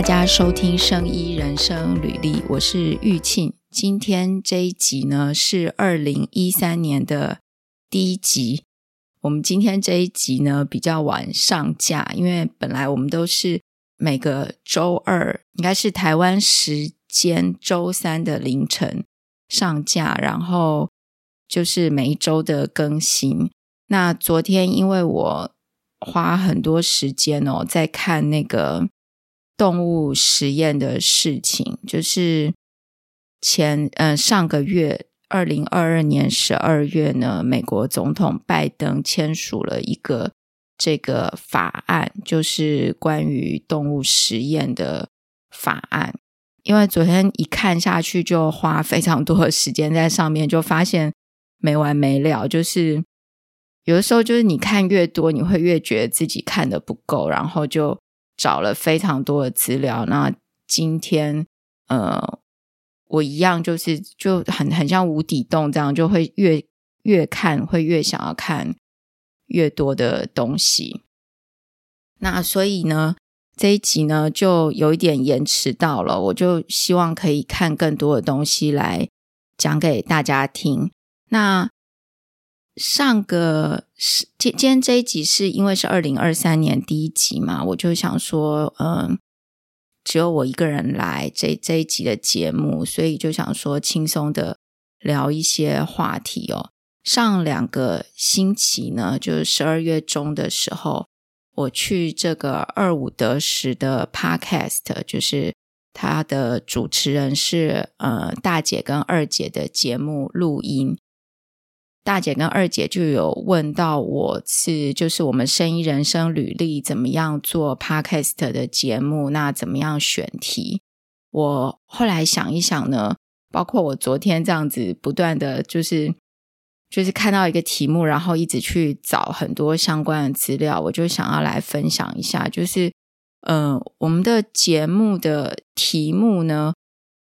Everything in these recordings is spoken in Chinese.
大家收听《生医人生履历》，我是玉庆。今天这一集呢是二零一三年的第一集。我们今天这一集呢比较晚上架，因为本来我们都是每个周二，应该是台湾时间周三的凌晨上架，然后就是每一周的更新。那昨天因为我花很多时间哦，在看那个动物实验的事情，就是。前嗯、上个月二零二二年十二月呢，美国总统拜登签署了一个这个法案，就是关于动物实验的法案。因为昨天一看下去，就花非常多的时间在上面，就发现没完没了。就是有的时候，就是你看越多，你会越觉得自己看的不够，然后就找了非常多的资料。那今天呃。我一样，就是就很很像无底洞这样，就会越越看会越想要看越多的东西。那所以呢，这一集呢就有一点延迟到了，我就希望可以看更多的东西来讲给大家听。那上个是今今天这一集是因为是二零二三年第一集嘛，我就想说，嗯。只有我一个人来这这一集的节目，所以就想说轻松的聊一些话题哦。上两个星期呢，就是十二月中的时候，我去这个二五得十的 Podcast，就是他的主持人是呃大姐跟二姐的节目录音。大姐跟二姐就有问到我是，就是我们生意人生履历怎么样做 podcast 的节目，那怎么样选题？我后来想一想呢，包括我昨天这样子不断的就是就是看到一个题目，然后一直去找很多相关的资料，我就想要来分享一下，就是嗯、我们的节目的题目呢，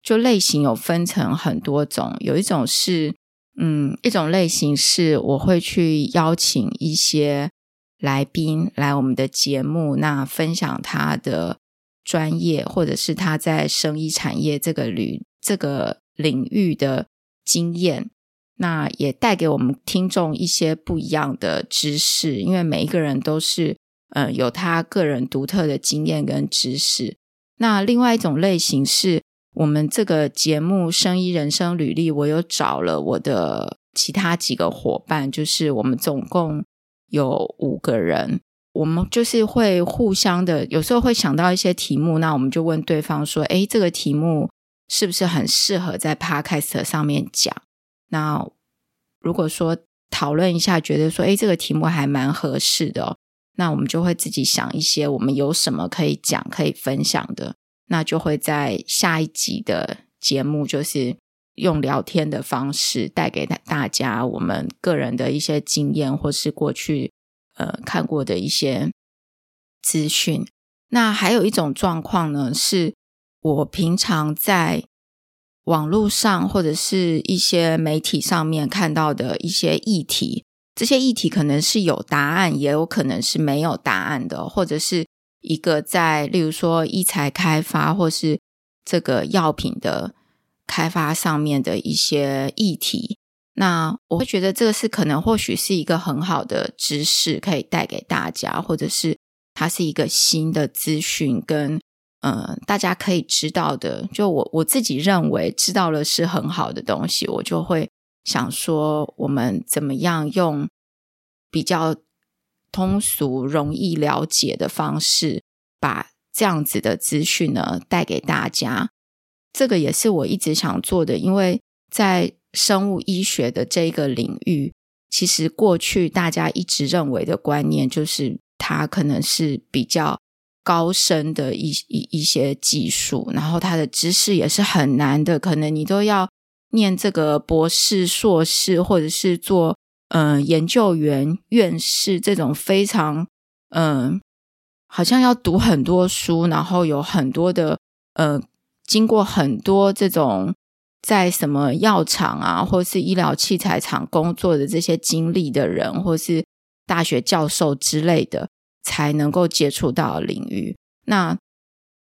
就类型有分成很多种，有一种是。嗯，一种类型是我会去邀请一些来宾来我们的节目，那分享他的专业，或者是他在生意产业这个领这个领域的经验，那也带给我们听众一些不一样的知识，因为每一个人都是呃有他个人独特的经验跟知识。那另外一种类型是。我们这个节目《生医人生履历》，我有找了我的其他几个伙伴，就是我们总共有五个人，我们就是会互相的，有时候会想到一些题目，那我们就问对方说：“哎，这个题目是不是很适合在 Podcast 上面讲？”那如果说讨论一下，觉得说：“哎，这个题目还蛮合适的。”那我们就会自己想一些，我们有什么可以讲、可以分享的。那就会在下一集的节目，就是用聊天的方式带给大家我们个人的一些经验，或是过去呃看过的一些资讯。那还有一种状况呢，是我平常在网络上或者是一些媒体上面看到的一些议题，这些议题可能是有答案，也有可能是没有答案的，或者是。一个在，例如说医材开发或是这个药品的开发上面的一些议题，那我会觉得这个是可能或许是一个很好的知识可以带给大家，或者是它是一个新的资讯跟呃大家可以知道的。就我我自己认为知道了是很好的东西，我就会想说我们怎么样用比较。通俗、容易了解的方式，把这样子的资讯呢带给大家。这个也是我一直想做的，因为在生物医学的这个领域，其实过去大家一直认为的观念就是它可能是比较高深的一一一些技术，然后它的知识也是很难的，可能你都要念这个博士、硕士，或者是做。嗯、研究员、院士这种非常嗯、好像要读很多书，然后有很多的呃，经过很多这种在什么药厂啊，或是医疗器材厂工作的这些经历的人，或是大学教授之类的，才能够接触到领域。那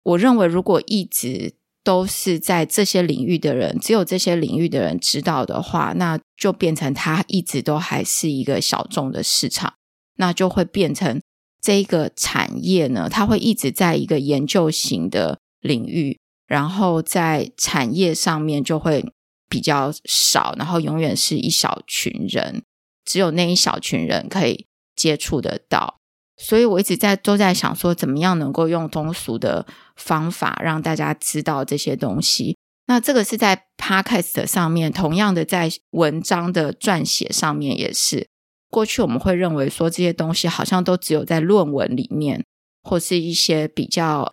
我认为，如果一直都是在这些领域的人，只有这些领域的人知道的话，那就变成它一直都还是一个小众的市场，那就会变成这个产业呢，它会一直在一个研究型的领域，然后在产业上面就会比较少，然后永远是一小群人，只有那一小群人可以接触得到。所以我一直在都在想说，怎么样能够用通俗的方法让大家知道这些东西。那这个是在 Podcast 上面，同样的在文章的撰写上面也是。过去我们会认为说这些东西好像都只有在论文里面，或是一些比较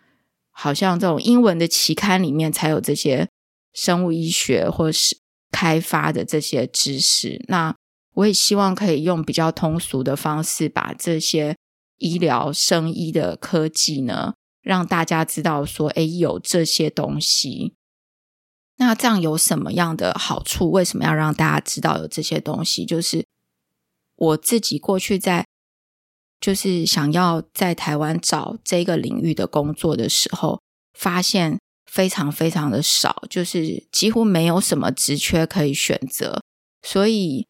好像这种英文的期刊里面才有这些生物医学或是开发的这些知识。那我也希望可以用比较通俗的方式把这些。医疗生医的科技呢，让大家知道说，哎，有这些东西。那这样有什么样的好处？为什么要让大家知道有这些东西？就是我自己过去在，就是想要在台湾找这个领域的工作的时候，发现非常非常的少，就是几乎没有什么职缺可以选择，所以。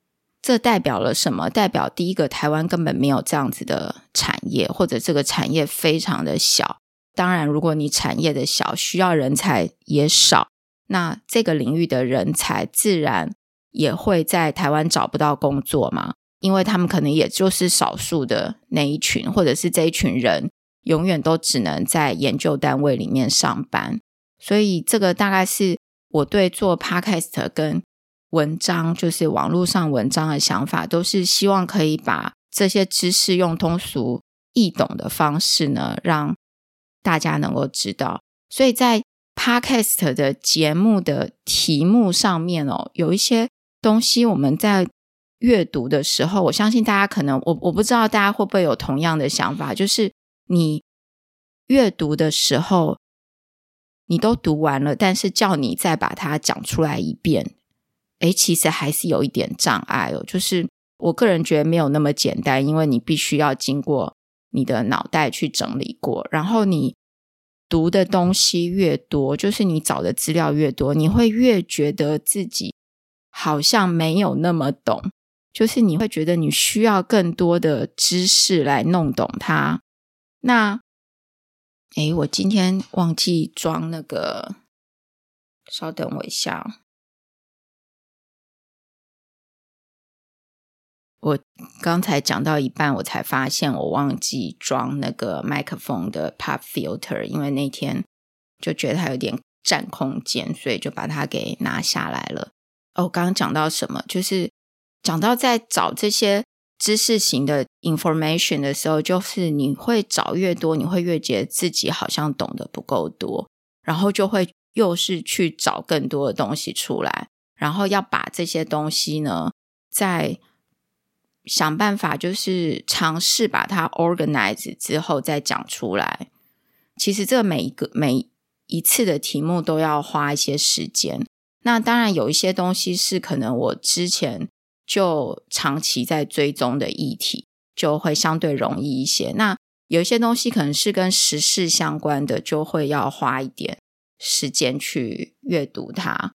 这代表了什么？代表第一个，台湾根本没有这样子的产业，或者这个产业非常的小。当然，如果你产业的小，需要人才也少，那这个领域的人才自然也会在台湾找不到工作嘛，因为他们可能也就是少数的那一群，或者是这一群人永远都只能在研究单位里面上班。所以，这个大概是我对做 Podcast 跟文章就是网络上文章的想法，都是希望可以把这些知识用通俗易懂的方式呢，让大家能够知道。所以在 Podcast 的节目的题目上面哦，有一些东西我们在阅读的时候，我相信大家可能我我不知道大家会不会有同样的想法，就是你阅读的时候，你都读完了，但是叫你再把它讲出来一遍。诶，其实还是有一点障碍哦，就是我个人觉得没有那么简单，因为你必须要经过你的脑袋去整理过，然后你读的东西越多，就是你找的资料越多，你会越觉得自己好像没有那么懂，就是你会觉得你需要更多的知识来弄懂它。那，诶，我今天忘记装那个，稍等我一下。我刚才讲到一半，我才发现我忘记装那个麦克风的 pop filter，因为那天就觉得它有点占空间，所以就把它给拿下来了。哦，刚刚讲到什么？就是讲到在找这些知识型的 information 的时候，就是你会找越多，你会越觉得自己好像懂得不够多，然后就会又是去找更多的东西出来，然后要把这些东西呢，在想办法，就是尝试把它 organize 之后再讲出来。其实这每一个每一次的题目都要花一些时间。那当然有一些东西是可能我之前就长期在追踪的议题，就会相对容易一些。那有一些东西可能是跟时事相关的，就会要花一点时间去阅读它。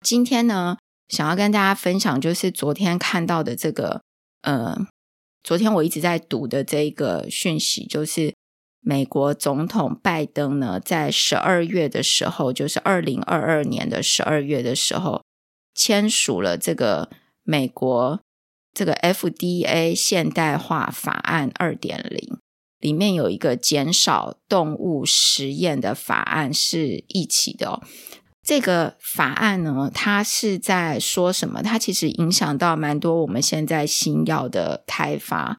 今天呢，想要跟大家分享，就是昨天看到的这个。呃，昨天我一直在读的这个讯息，就是美国总统拜登呢，在十二月的时候，就是二零二二年的十二月的时候，签署了这个美国这个 FDA 现代化法案二点零，里面有一个减少动物实验的法案是一起的。这个法案呢，它是在说什么？它其实影响到蛮多我们现在新药的开发。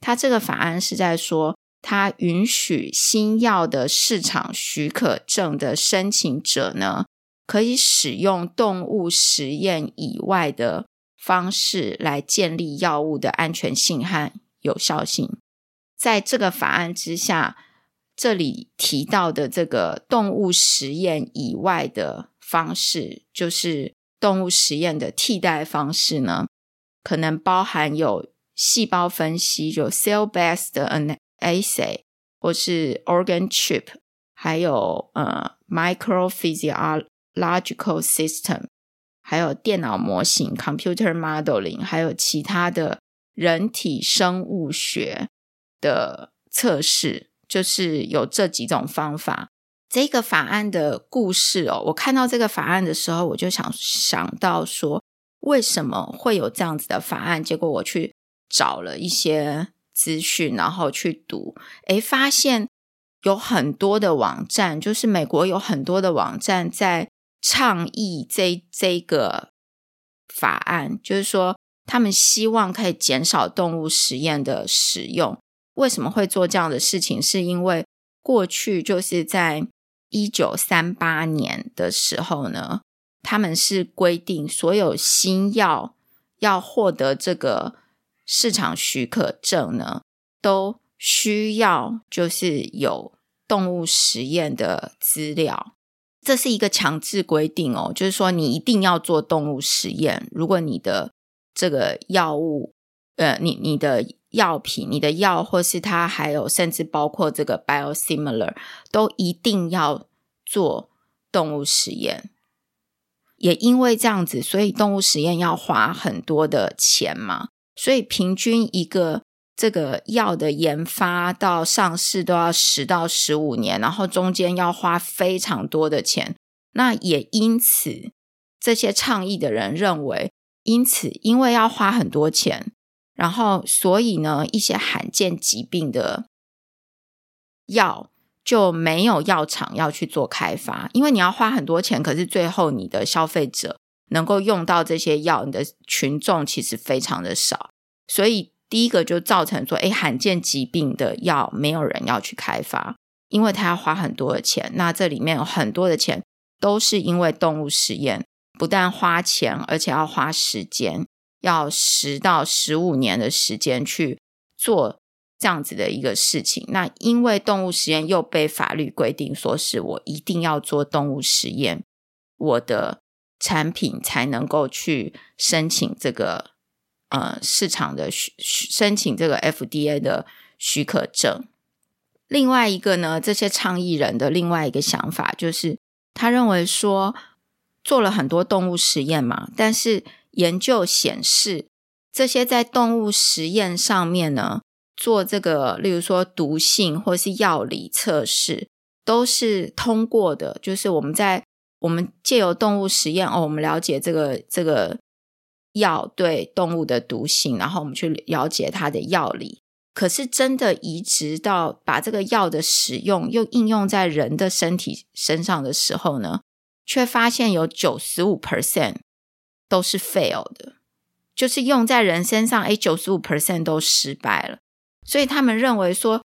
它这个法案是在说，它允许新药的市场许可证的申请者呢，可以使用动物实验以外的方式来建立药物的安全性和有效性。在这个法案之下。这里提到的这个动物实验以外的方式，就是动物实验的替代方式呢，可能包含有细胞分析，有 cell-based assay，或是 organ chip，还有呃 microphysiological system，还有电脑模型 computer modeling，还有其他的人体生物学的测试，就是有这几种方法。这个法案的故事哦，我看到这个法案的时候，我就想想到说，为什么会有这样子的法案？结果我去找了一些资讯，然后去读，诶，发现有很多的网站，就是美国有很多的网站在倡议这这个法案，就是说他们希望可以减少动物实验的使用。为什么会做这样的事情？是因为过去就是在一九三八年的时候呢，他们是规定所有新药要获得这个市场许可证呢，都需要就是有动物实验的资料。这是一个强制规定哦，就是说你一定要做动物实验。如果你的这个药物，呃，你你的药品、你的药，或是它还有甚至包括这个 biosimilar，都一定要做动物实验。也因为这样子，所以动物实验要花很多的钱嘛。所以平均一个这个药的研发到上市都要十到十五年，然后中间要花非常多的钱。那也因此，这些倡议的人认为，因此因为要花很多钱。然后，所以呢，一些罕见疾病的药就没有药厂要去做开发，因为你要花很多钱，可是最后你的消费者能够用到这些药，你的群众其实非常的少，所以第一个就造成说，诶，罕见疾病的药没有人要去开发，因为他要花很多的钱。那这里面有很多的钱都是因为动物实验，不但花钱，而且要花时间。要十到十五年的时间去做这样子的一个事情，那因为动物实验又被法律规定说是我一定要做动物实验，我的产品才能够去申请这个呃市场的申请这个 FDA 的许可证。另外一个呢，这些倡议人的另外一个想法就是，他认为说做了很多动物实验嘛，但是。研究显示，这些在动物实验上面呢，做这个，例如说毒性或是药理测试，都是通过的。就是我们在我们借由动物实验哦，我们了解这个这个药对动物的毒性，然后我们去了解它的药理。可是真的移植到把这个药的使用又应用在人的身体身上的时候呢，却发现有九十五 percent。都是 fail 的，就是用在人身上，诶，九十五 percent 都失败了。所以他们认为说，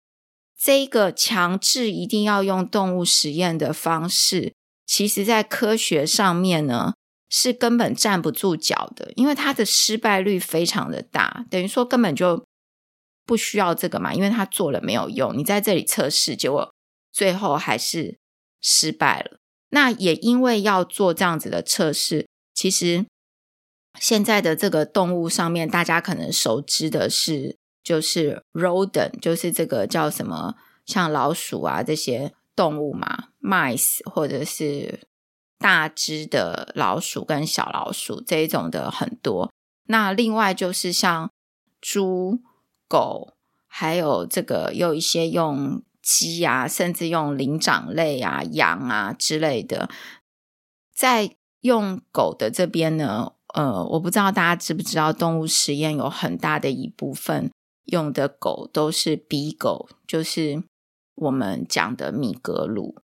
这个强制一定要用动物实验的方式，其实在科学上面呢，是根本站不住脚的，因为它的失败率非常的大，等于说根本就不需要这个嘛，因为他做了没有用，你在这里测试，结果最后还是失败了。那也因为要做这样子的测试，其实。现在的这个动物上面，大家可能熟知的是，就是 rodent，就是这个叫什么，像老鼠啊这些动物嘛，mice 或者是大只的老鼠跟小老鼠这一种的很多。那另外就是像猪、狗，还有这个有一些用鸡啊，甚至用灵长类啊、羊啊之类的，在用狗的这边呢。呃，我不知道大家知不知道，动物实验有很大的一部分用的狗都是 B 狗就是我们讲的米格鲁。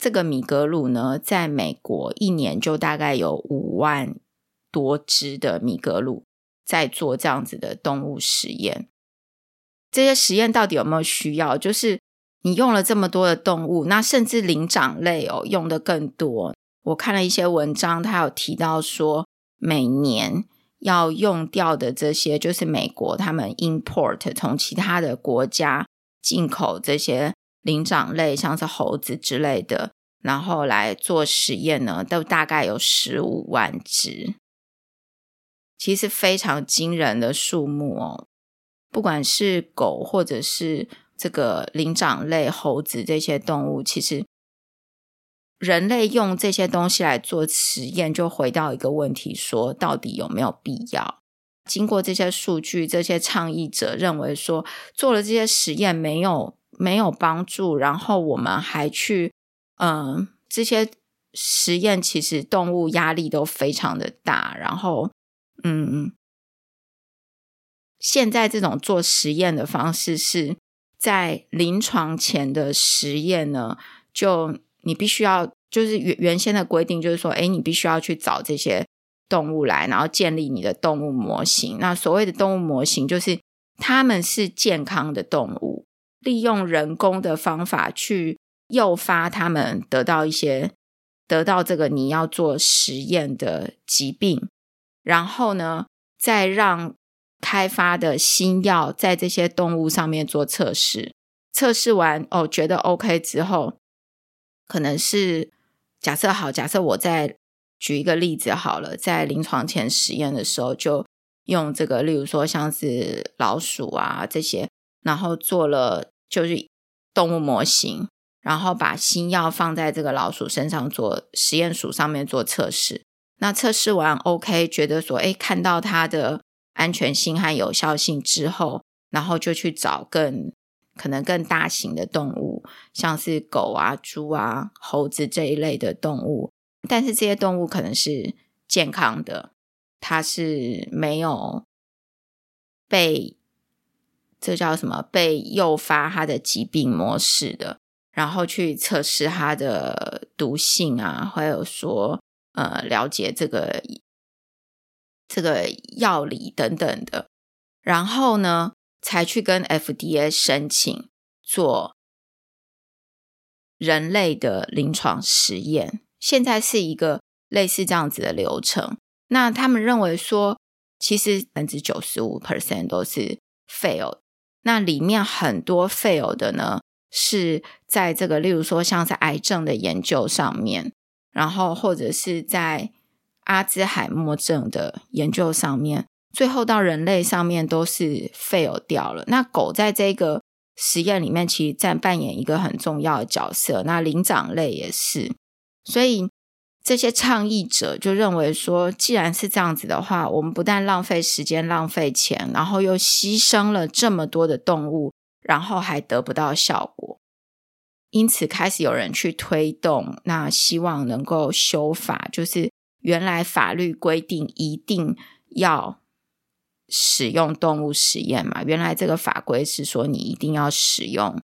这个米格鲁呢，在美国一年就大概有五万多只的米格鲁在做这样子的动物实验。这些实验到底有没有需要？就是你用了这么多的动物，那甚至灵长类哦，用的更多。我看了一些文章，他有提到说。每年要用掉的这些，就是美国他们 import 从其他的国家进口这些灵长类，像是猴子之类的，然后来做实验呢，都大概有十五万只，其实非常惊人的数目哦。不管是狗或者是这个灵长类猴子这些动物，其实人类用这些东西来做实验，就回到一个问题：说到底有没有必要？经过这些数据，这些倡议者认为说，做了这些实验没有没有帮助，然后我们还去，嗯，这些实验其实动物压力都非常的大，然后，嗯，现在这种做实验的方式是在临床前的实验呢，就你必须要，就是原原先的规定就是说，诶，你必须要去找这些。动物来，然后建立你的动物模型。那所谓的动物模型，就是他们是健康的动物，利用人工的方法去诱发他们得到一些得到这个你要做实验的疾病，然后呢，再让开发的新药在这些动物上面做测试。测试完哦，觉得 OK 之后，可能是假设好，假设我在。举一个例子好了，在临床前实验的时候，就用这个，例如说像是老鼠啊这些，然后做了就是动物模型，然后把新药放在这个老鼠身上做实验鼠上面做测试。那测试完 OK，觉得说，诶，看到它的安全性和有效性之后，然后就去找更可能更大型的动物，像是狗啊、猪啊、猴子这一类的动物。但是这些动物可能是健康的，它是没有被这叫什么？被诱发它的疾病模式的，然后去测试它的毒性啊，还有说呃了解这个这个药理等等的，然后呢才去跟 FDA 申请做人类的临床实验。现在是一个类似这样子的流程。那他们认为说，其实百分之九十五 percent 都是 fail。那里面很多 fail 的呢，是在这个，例如说像是癌症的研究上面，然后或者是在阿兹海默症的研究上面，最后到人类上面都是 fail 掉了。那狗在这个实验里面其实占扮演一个很重要的角色。那灵长类也是。所以这些倡议者就认为说，既然是这样子的话，我们不但浪费时间、浪费钱，然后又牺牲了这么多的动物，然后还得不到效果。因此，开始有人去推动，那希望能够修法，就是原来法律规定一定要使用动物实验嘛。原来这个法规是说你一定要使用，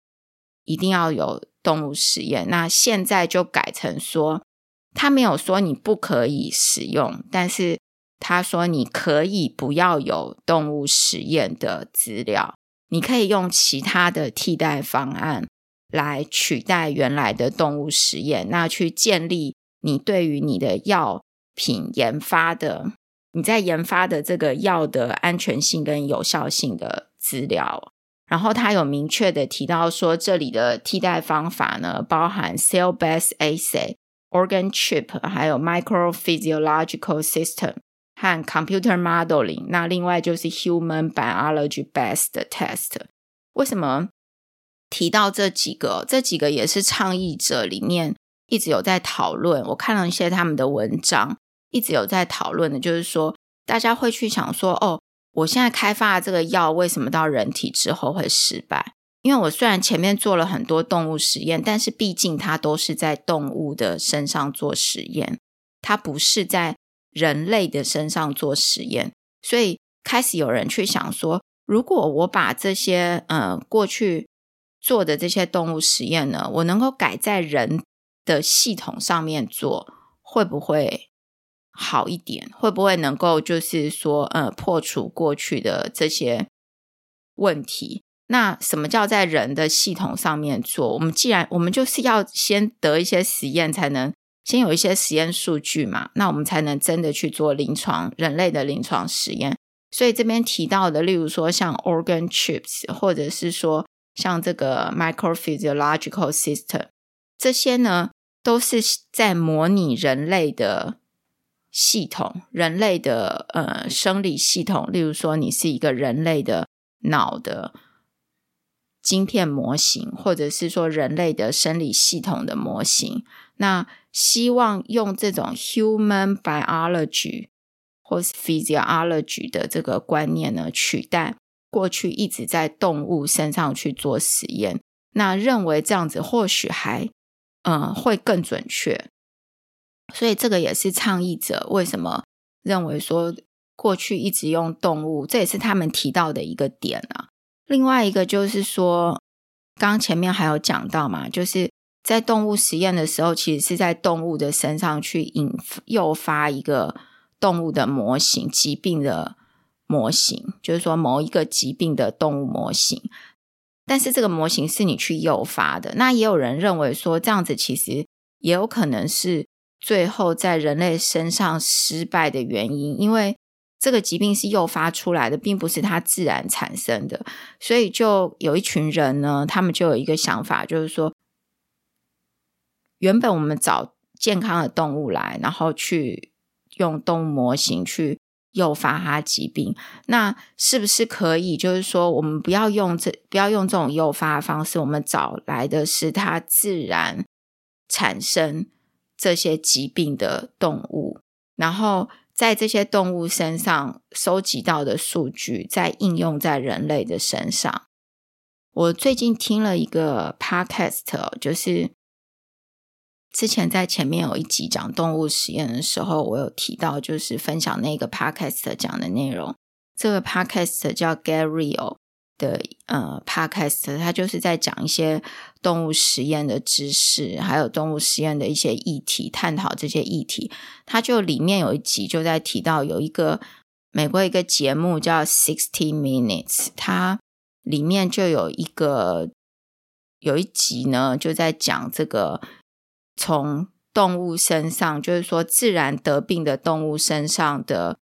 一定要有。动物实验，那现在就改成说，他没有说你不可以使用，但是他说你可以不要有动物实验的资料，你可以用其他的替代方案来取代原来的动物实验，那去建立你对于你的药品研发的，你在研发的这个药的安全性跟有效性的资料。然后他有明确的提到说，这里的替代方法呢，包含 cell-based assay、organ chip，还有 microphysiological system 和 computer modeling。那另外就是 human biology-based test。为什么提到这几个？这几个也是倡议者里面一直有在讨论。我看了一些他们的文章，一直有在讨论的，就是说大家会去想说，哦。我现在开发的这个药为什么到人体之后会失败？因为我虽然前面做了很多动物实验，但是毕竟它都是在动物的身上做实验，它不是在人类的身上做实验。所以开始有人去想说，如果我把这些呃过去做的这些动物实验呢，我能够改在人的系统上面做，会不会？好一点，会不会能够就是说，呃，破除过去的这些问题？那什么叫在人的系统上面做？我们既然我们就是要先得一些实验，才能先有一些实验数据嘛，那我们才能真的去做临床人类的临床实验。所以这边提到的，例如说像 organ chips，或者是说像这个 microphysiological system，这些呢，都是在模拟人类的。系统，人类的呃生理系统，例如说你是一个人类的脑的晶片模型，或者是说人类的生理系统的模型，那希望用这种 human biology 或是 physiology 的这个观念呢，取代过去一直在动物身上去做实验。那认为这样子或许还嗯、会更准确。所以这个也是倡议者为什么认为说过去一直用动物，这也是他们提到的一个点啊。另外一个就是说，刚前面还有讲到嘛，就是。在动物实验的时候，其实是在动物的身上去引诱发一个动物的模型，疾病的模型，就是说某一个疾病的动物模型。但是这个模型是你去诱发的。那也有人认为说，这样子其实也有可能是最后在人类身上失败的原因，因为这个疾病是诱发出来的，并不是它自然产生的。所以就有一群人呢，他们就有一个想法，就是说。原本我们找健康的动物来，然后去用动物模型去诱发它疾病，那是不是可以？就是说，我们不要用这不要用这种诱发的方式，我们找来的是它自然产生这些疾病的动物，然后在这些动物身上收集到的数据，再应用在人类的身上。我最近听了一个 podcast，就是。之前在前面有一集讲动物实验的时候，我有提到，就是分享那个 podcast 讲的内容。这个 podcast 叫 Get Real 的呃 podcast，它就是在讲一些动物实验的知识，还有动物实验的一些议题，探讨这些议题。它就里面有一集就在提到有一个美国一个节目叫 Sixty Minutes，它里面就有一个有一集呢，就在讲这个。从动物身上，就是说自然得病的动物身上的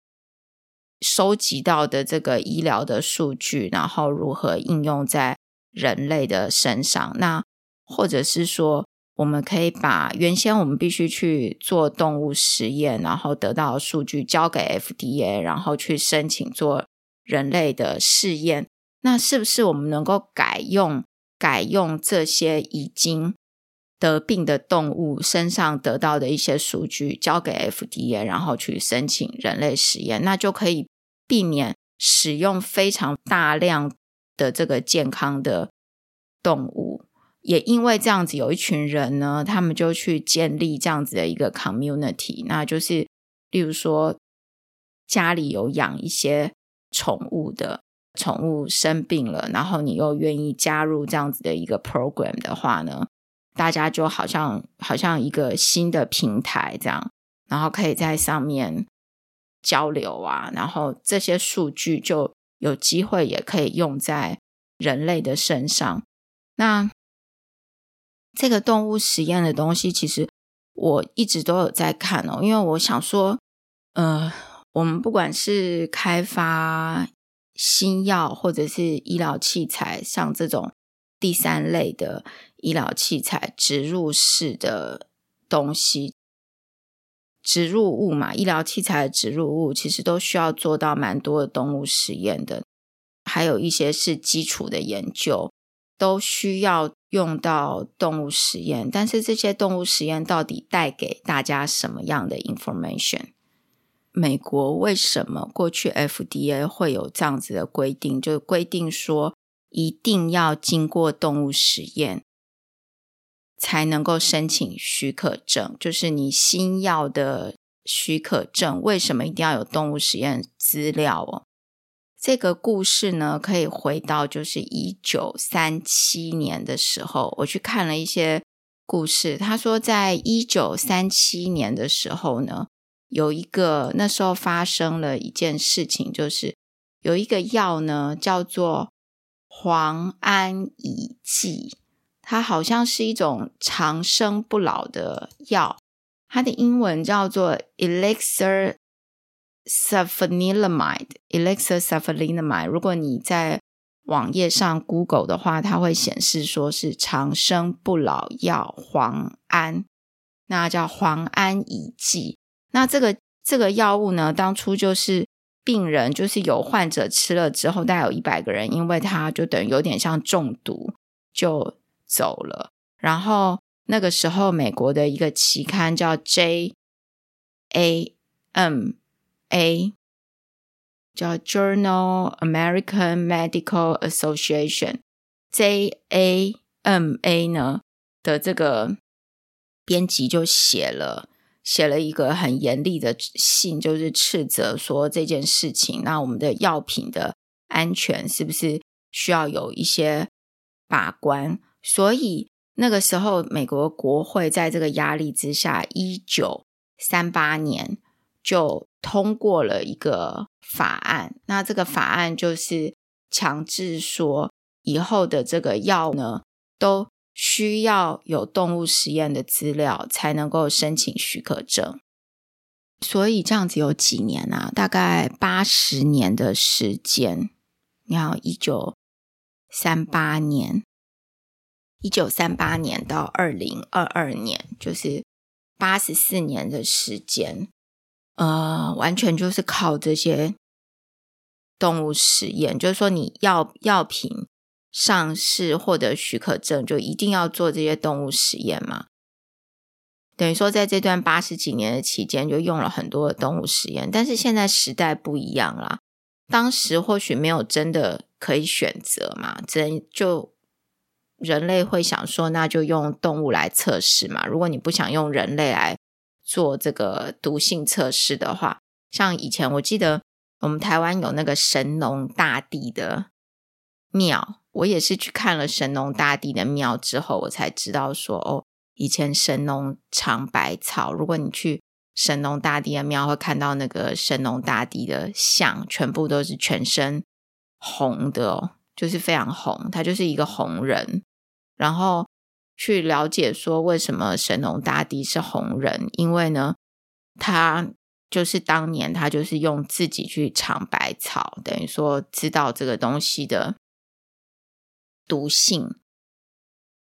收集到的这个医疗的数据，然后如何应用在人类的身上？那或者是说，我们可以把原先我们必须去做动物实验，然后得到的数据交给 FDA，然后去申请做人类的试验。那是不是我们能够改用改用这些已经得病的动物身上得到的一些数据交给 FDA，然后去申请人类实验，那就可以避免使用非常大量的这个健康的动物。也因为这样子，有一群人呢，他们就去建立这样子的一个 community，那就是例如说家里有养一些宠物的，宠物生病了，然后你又愿意加入这样子的一个 program 的话呢，大家就好像好像一个新的平台这样，然后可以在上面交流啊，然后这些数据就有机会也可以用在人类的身上。那这个动物实验的东西，其实我一直都有在看哦，因为我想说，呃，我们不管是开发新药或者是医疗器材，像这种。第三类的医疗器材，植入式的东西，植入物嘛，医疗器材的植入物其实都需要做到蛮多的动物实验的，还有一些是基础的研究，都需要用到动物实验。但是这些动物实验到底带给大家什么样的 information？美国为什么过去 FDA 会有这样子的规定？就规定说。一定要经过动物实验才能够申请许可证，就是你新药的许可证。为什么一定要有动物实验资料哦？这个故事呢，可以回到就是一九三七年的时候，我去看了一些故事。他说，在一九三七年的时候呢，有一个那时候发生了一件事情，就是有一个药呢，叫做。磺胺乙剂，它好像是一种长生不老的药，它的英文叫做 Elixir Sulfanilamide。Elixir Sulfanilamide，如果你在网页上 Google 的话，它会显示说是长生不老药磺胺，那叫磺胺乙剂。那这个这个药物呢，当初就是。病人就是有患者吃了之后，大概有一百个人，因为它就等于有点像中毒就走了。然后那个时候美国的一个期刊叫 J A M A，叫 Journal American Medical Association，J A M A 呢的这个编辑就写了。写了一个很严厉的信，就是斥责说这件事情。那我们的药品的安全是不是需要有一些把关？所以那个时候，美国国会在这个压力之下，一九三八年就通过了一个法案。那这个法案就是强制说，以后的这个药呢，都需要有动物实验的资料才能够申请许可证，所以这样子有几年啊？大概八十年的时间。你看，一九三八年，一九三八年到二零二二年，就是八十四年的时间。呃，完全就是靠这些动物实验，就是说你药药品。上市获得许可证，就一定要做这些动物实验嘛？等于说，在这段八十几年的期间，就用了很多的动物实验。但是现在时代不一样啦，当时或许没有真的可以选择嘛，真就人类会想说，那就用动物来测试嘛。如果你不想用人类来做这个毒性测试的话，像以前我记得我们台湾有那个神农大帝的庙。我也是去看了神农大帝的庙之后，我才知道说哦，以前神农尝百草。如果你去神农大帝的庙，会看到那个神农大帝的像，全部都是全身红的哦，就是非常红，他就是一个红人。然后去了解说为什么神农大帝是红人，因为呢，他就是当年他就是用自己去尝百草，等于说知道这个东西的。毒性。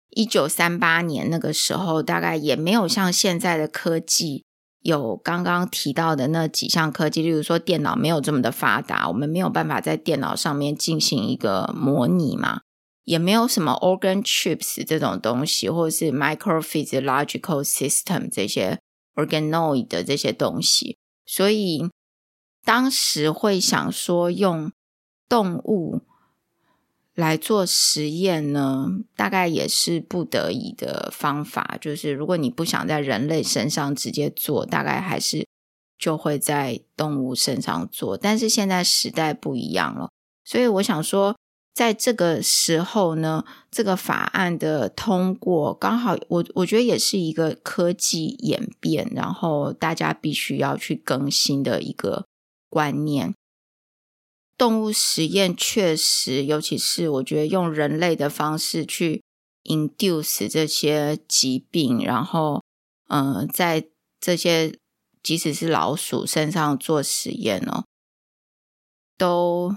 一九三八年那个时候，大概也没有像现在的科技有刚刚提到的那几项科技，例如说电脑没有这么的发达，我们没有办法在电脑上面进行一个模拟嘛，也没有什么 organ chips 这种东西，或者是 microphysiological system 这些 organoid 的这些东西，所以当时会想说用动物。来做实验呢，大概也是不得已的方法。就是如果你不想在人类身上直接做，大概还是就会在动物身上做。但是现在时代不一样了，所以我想说，在这个时候呢，这个法案的通过，刚好我我觉得也是一个科技演变，然后大家必须要去更新的一个观念。动物实验确实，尤其是我觉得用人类的方式去 induce 这些疾病，然后，嗯、在这些即使是老鼠身上做实验哦，都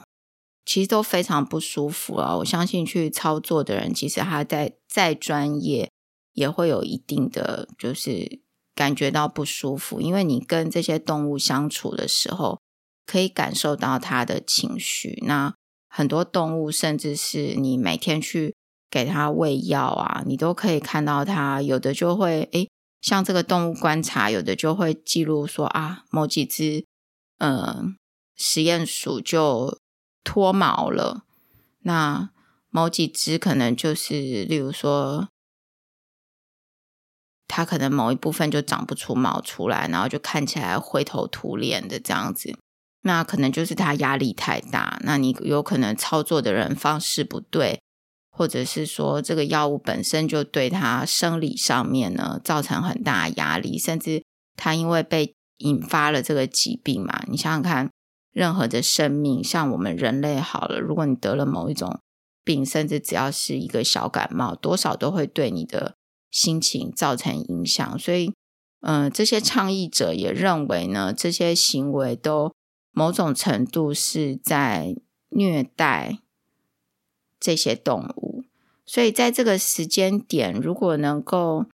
其实都非常不舒服啊。我相信去操作的人，其实他在再专业，也会有一定的就是感觉到不舒服，因为你跟这些动物相处的时候。可以感受到它的情绪。那很多动物，甚至是你每天去给它喂药啊，你都可以看到它有的就会诶，像这个动物观察，有的就会记录说啊，某几只呃实验鼠就脱毛了。那某几只可能就是，例如说，它可能某一部分就长不出毛出来，然后就看起来灰头土脸的这样子。那可能就是他压力太大，那你有可能操作的人方式不对，或者是说这个药物本身就对他生理上面呢造成很大压力，甚至他因为被引发了这个疾病嘛，你想想看，任何的生命，像我们人类好了，如果你得了某一种病，甚至只要是一个小感冒，多少都会对你的心情造成影响。所以，嗯、这些倡议者也认为呢，这些行为都。某种程度是在虐待这些动物，所以在这个时间点，如果能够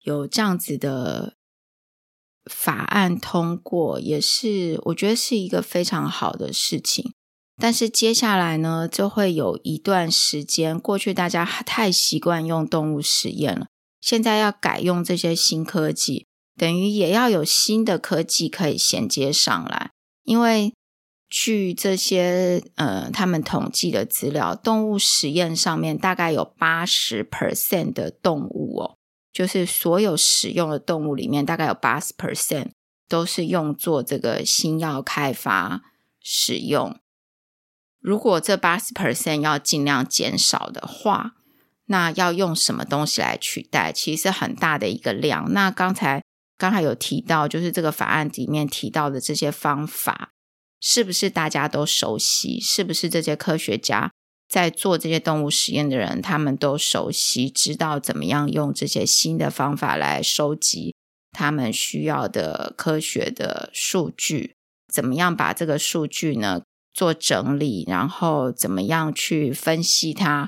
有这样子的法案通过，也是我觉得是一个非常好的事情。但是接下来呢，就会有一段时间，过去大家太习惯用动物实验了，现在要改用这些新科技，等于也要有新的科技可以衔接上来。因为据这些呃他们统计的资料，动物实验上面大概有八十 percent 的动物哦，就是所有使用的动物里面，大概有八十 percent 都是用作这个新药开发使用。如果这八十 percent 要尽量减少的话，那要用什么东西来取代？其实很大的一个量。那刚才刚才有提到，就是这个法案里面提到的这些方法，是不是大家都熟悉？是不是这些科学家在做这些动物实验的人，他们都熟悉，知道怎么样用这些新的方法来收集他们需要的科学的数据？怎么样把这个数据呢？做整理，然后怎么样去分析它？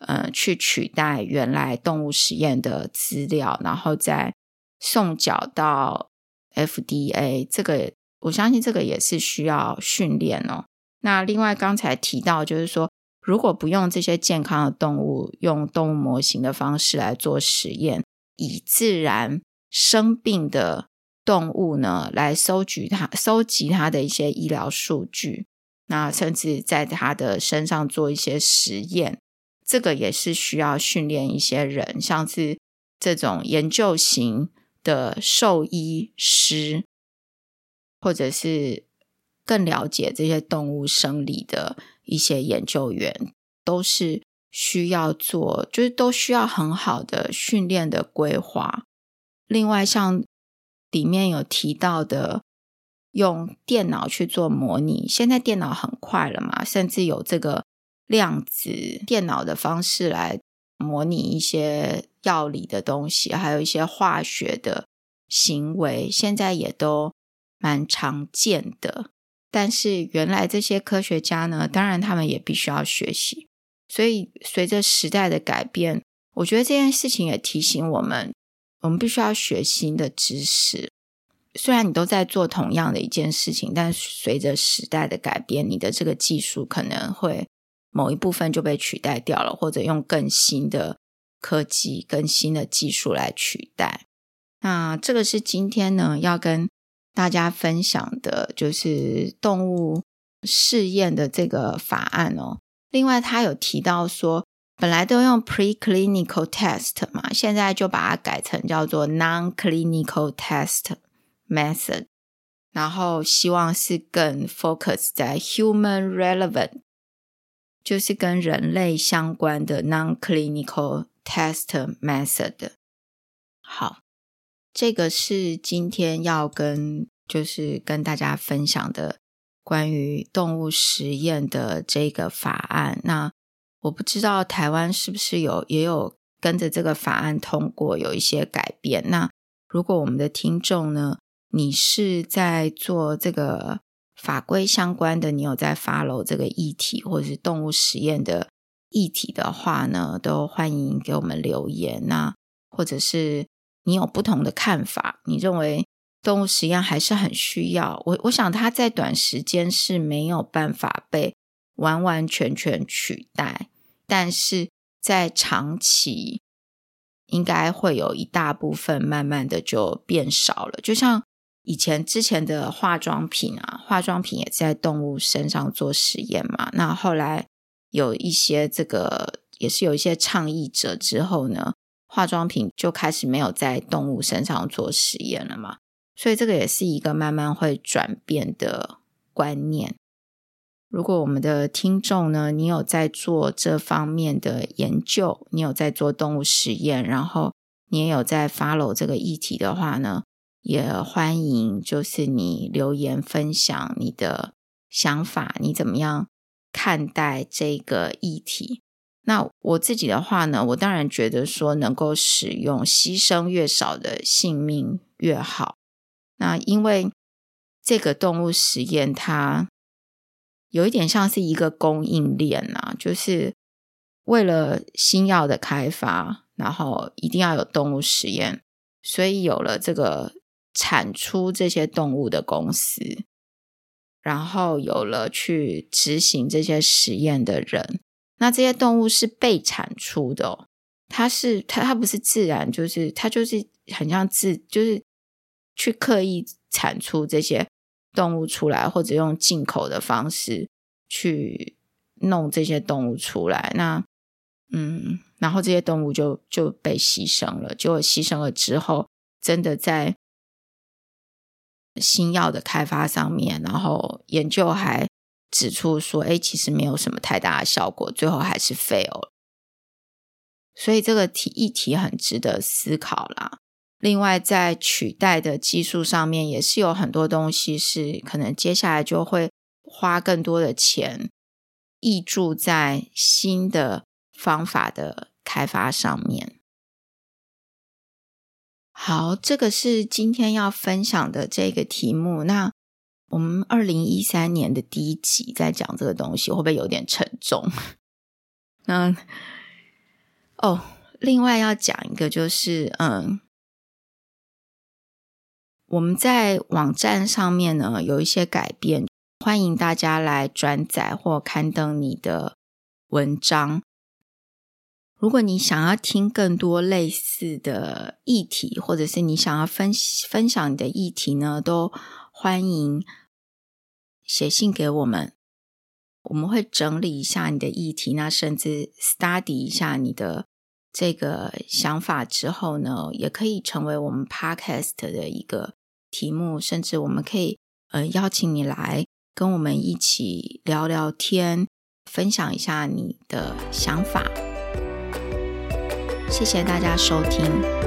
呃，去取代原来动物实验的资料，然后再送缴到 FDA。这个我相信这个也是需要训练哦。那另外刚才提到，就是说如果不用这些健康的动物，用动物模型的方式来做实验，以自然生病的动物呢来收集它、收集它的一些医疗数据。那甚至在他的身上做一些实验，这个也是需要训练一些人，像是这种研究型的兽医师，或者是更了解这些动物生理的一些研究员，都是需要做，就是都需要很好的训练的规划。另外，像里面有提到的。用电脑去做模拟，现在电脑很快了嘛，甚至有这个量子电脑的方式来模拟一些药理的东西，还有一些化学的行为，现在也都蛮常见的。但是原来这些科学家呢，当然他们也必须要学习，所以随着时代的改变，我觉得这件事情也提醒我们，我们必须要学新的知识。虽然你都在做同样的一件事情，但随着时代的改变，你的这个技术可能会某一部分就被取代掉了，或者用更新的科技、更新的技术来取代。那这个是今天呢要跟大家分享的，就是动物试验的这个法案哦。另外，他有提到说，本来都用 preclinical test 嘛，现在就把它改成叫做 non-clinical test。method，然后希望是更 focus 在 human relevant，就是跟人类相关的 non-clinical test method。好，这个是今天要跟就是跟大家分享的关于动物实验的这个法案。那我不知道台湾是不是有也有跟着这个法案通过有一些改变。那如果我们的听众呢，你是在做这个法规相关的，你有在 follow 这个议题，或者是动物实验的议题的话呢，都欢迎给我们留言。那或者是你有不同的看法，你认为动物实验还是很需要？我我想它在短时间是没有办法被完完全全取代，但是在长期应该会有一大部分慢慢的就变少了，就像。以前之前的化妆品啊，化妆品也在动物身上做实验嘛。那后来有一些这个也是有一些倡议者之后呢，化妆品就开始没有在动物身上做实验了嘛。所以这个也是一个慢慢会转变的观念。如果我们的听众呢，你有在做这方面的研究，你有在做动物实验，然后你也有在 follow 这个议题的话呢，也欢迎，就是你留言分享你的想法，你怎么样看待这个议题？那我自己的话呢，我当然觉得说能够使用牺牲越少的性命越好。那因为这个动物实验它有一点像是一个供应链啊，就是为了新药的开发，然后一定要有动物实验，所以有了这个。产出这些动物的公司，然后有了去执行这些实验的人，那这些动物是被产出的，它是它它不是自然，就是它就是很像自，就是去刻意产出这些动物出来，或者用进口的方式去弄这些动物出来。那嗯，然后这些动物就就被牺牲了，结果牺牲了之后，真的在新药的开发上面，然后研究还指出说，哎，其实没有什么太大的效果，最后还是 fail 了。所以这个题议题很值得思考啦。另外，在取代的技术上面，也是有很多东西是可能接下来就会花更多的钱，挹注在新的方法的开发上面。好，这个是今天要分享的这个题目。那我们二零一三年的第一集在讲这个东西，会不会有点沉重？那。哦，另外要讲一个，就是嗯，我们在网站上面呢有一些改变，欢迎大家来转载或刊登你的文章。如果你想要听更多类似的议题，或者是你想要分分享你的议题呢，都欢迎写信给我们。我们会整理一下你的议题，那甚至 study 一下你的这个想法之后呢，也可以成为我们 podcast 的一个题目，甚至我们可以呃邀请你来跟我们一起聊聊天，分享一下你的想法。谢谢大家收听。